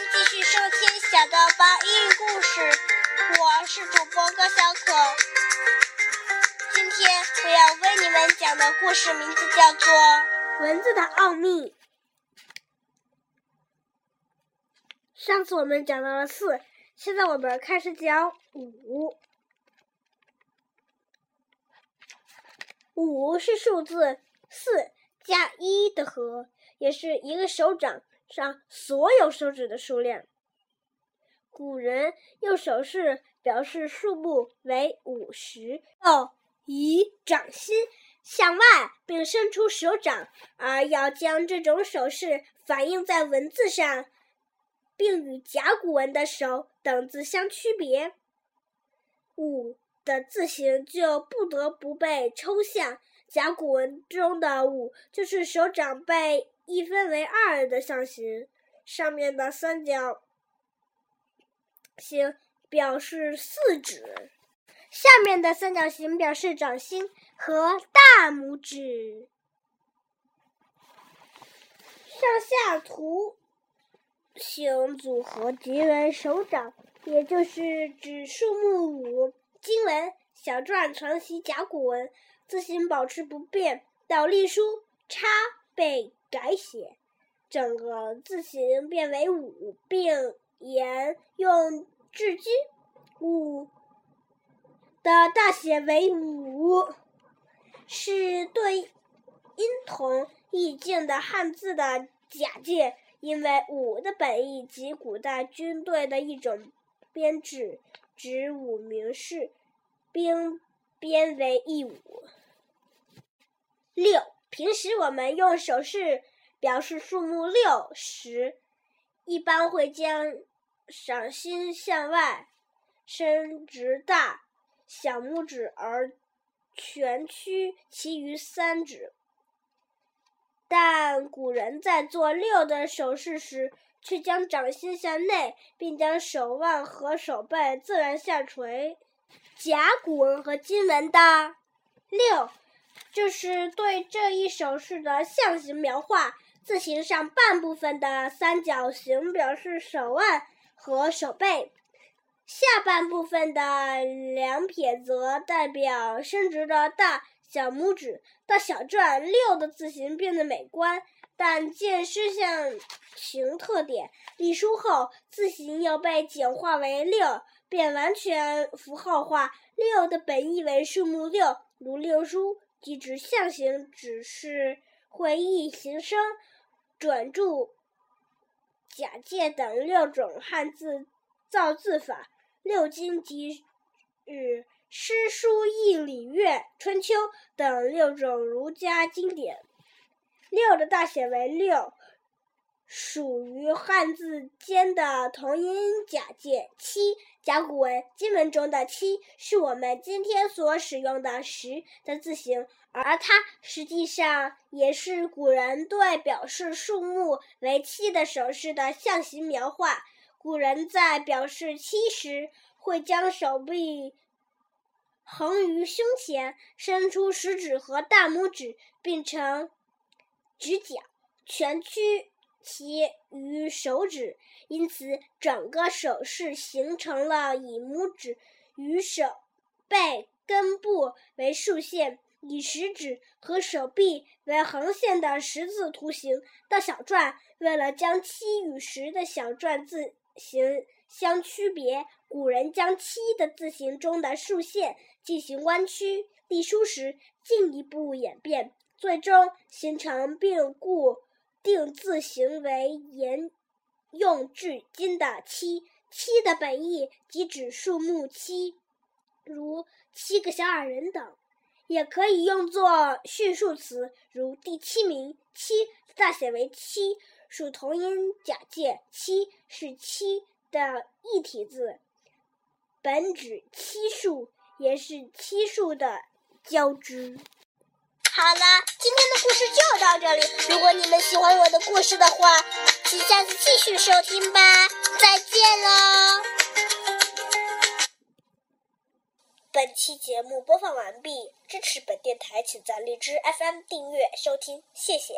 继续收听小豆包英语故事，我是主播高小可。今天我要为你们讲的故事名字叫做《蚊子的奥秘》。上次我们讲到了四，现在我们开始讲五。五是数字四加一的和，也是一个手掌上所有手指的数量。古人用手势表示数目为五十，要以掌心向外并伸出手掌，而要将这种手势反映在文字上，并与甲骨文的手等字相区别。五。的字形就不得不被抽象。甲骨文中的五就是手掌被一分为二的象形，上面的三角形表示四指，下面的三角形表示掌心和大拇指。上下图形组合即为手掌，也就是指数目五。经文小篆传习甲骨文，字形保持不变，倒隶书叉被改写，整个字形变为五，并沿用至今。五的大写为五，是对音同意境的汉字的假借，因为五的本意即古代军队的一种编制。指五名士，兵编为一五。六，平时我们用手势表示数目六时，一般会将掌心向外伸直大小拇指，而蜷曲其余三指。但古人在做六的手势时，却将掌心向内，并将手腕和手背自然下垂。甲骨文和金文的六，就是对这一手势的象形描画。字形上半部分的三角形表示手腕和手背，下半部分的两撇则代表伸直的大小拇指。大小篆，六的字形变得美观。但见失象形特点，隶书后字形又被简化为六，便完全符号化。六的本意为数目六，如六书即指象形，只是会意形声、转注、假借等六种汉字造字法。六经即指诗、书、易、礼、乐、春秋等六种儒家经典。六的大写为六，属于汉字间的同音假借。七，甲骨文、金文中的七是我们今天所使用的十的字形，而它实际上也是古人对表示数目为七的手势的象形描画。古人在表示七时，会将手臂横于胸前，伸出食指和大拇指，并成。直角蜷曲其余手指，因此整个手势形成了以拇指与手背根部为竖线，以食指和手臂为横线的十字图形。到小篆，为了将七与十的小篆字形相区别，古人将七的字形中的竖线进行弯曲。隶书时进一步演变。最终形成并固定字形为沿用至今的七。七的本意即指数目七，如七个小矮人等，也可以用作序数词，如第七名。七大写为七，属同音假借。七是七的异体字，本指七数，也是七数的交织。好了，今天的故事就到这里。如果你们喜欢我的故事的话，请下次继续收听吧。再见喽！本期节目播放完毕。支持本电台，请在荔枝 FM 订阅收听，谢谢。